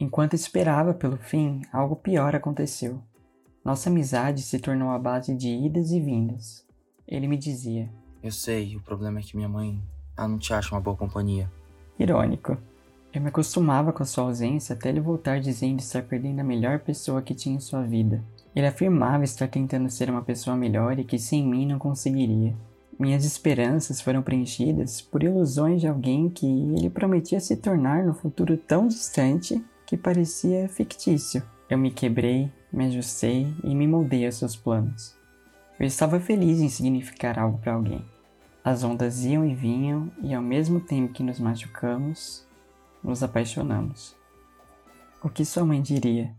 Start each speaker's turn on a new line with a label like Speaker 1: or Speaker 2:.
Speaker 1: Enquanto esperava pelo fim, algo pior aconteceu. Nossa amizade se tornou a base de idas e vindas. Ele me dizia:
Speaker 2: Eu sei, o problema é que minha mãe. Ela não te acha uma boa companhia.
Speaker 1: Irônico. Eu me acostumava com a sua ausência até ele voltar dizendo estar perdendo a melhor pessoa que tinha em sua vida. Ele afirmava estar tentando ser uma pessoa melhor e que sem mim não conseguiria. Minhas esperanças foram preenchidas por ilusões de alguém que ele prometia se tornar no futuro tão distante que parecia fictício. Eu me quebrei, me ajustei e me moldei aos seus planos. Eu estava feliz em significar algo para alguém. As ondas iam e vinham, e ao mesmo tempo que nos machucamos, nos apaixonamos. O que sua mãe diria?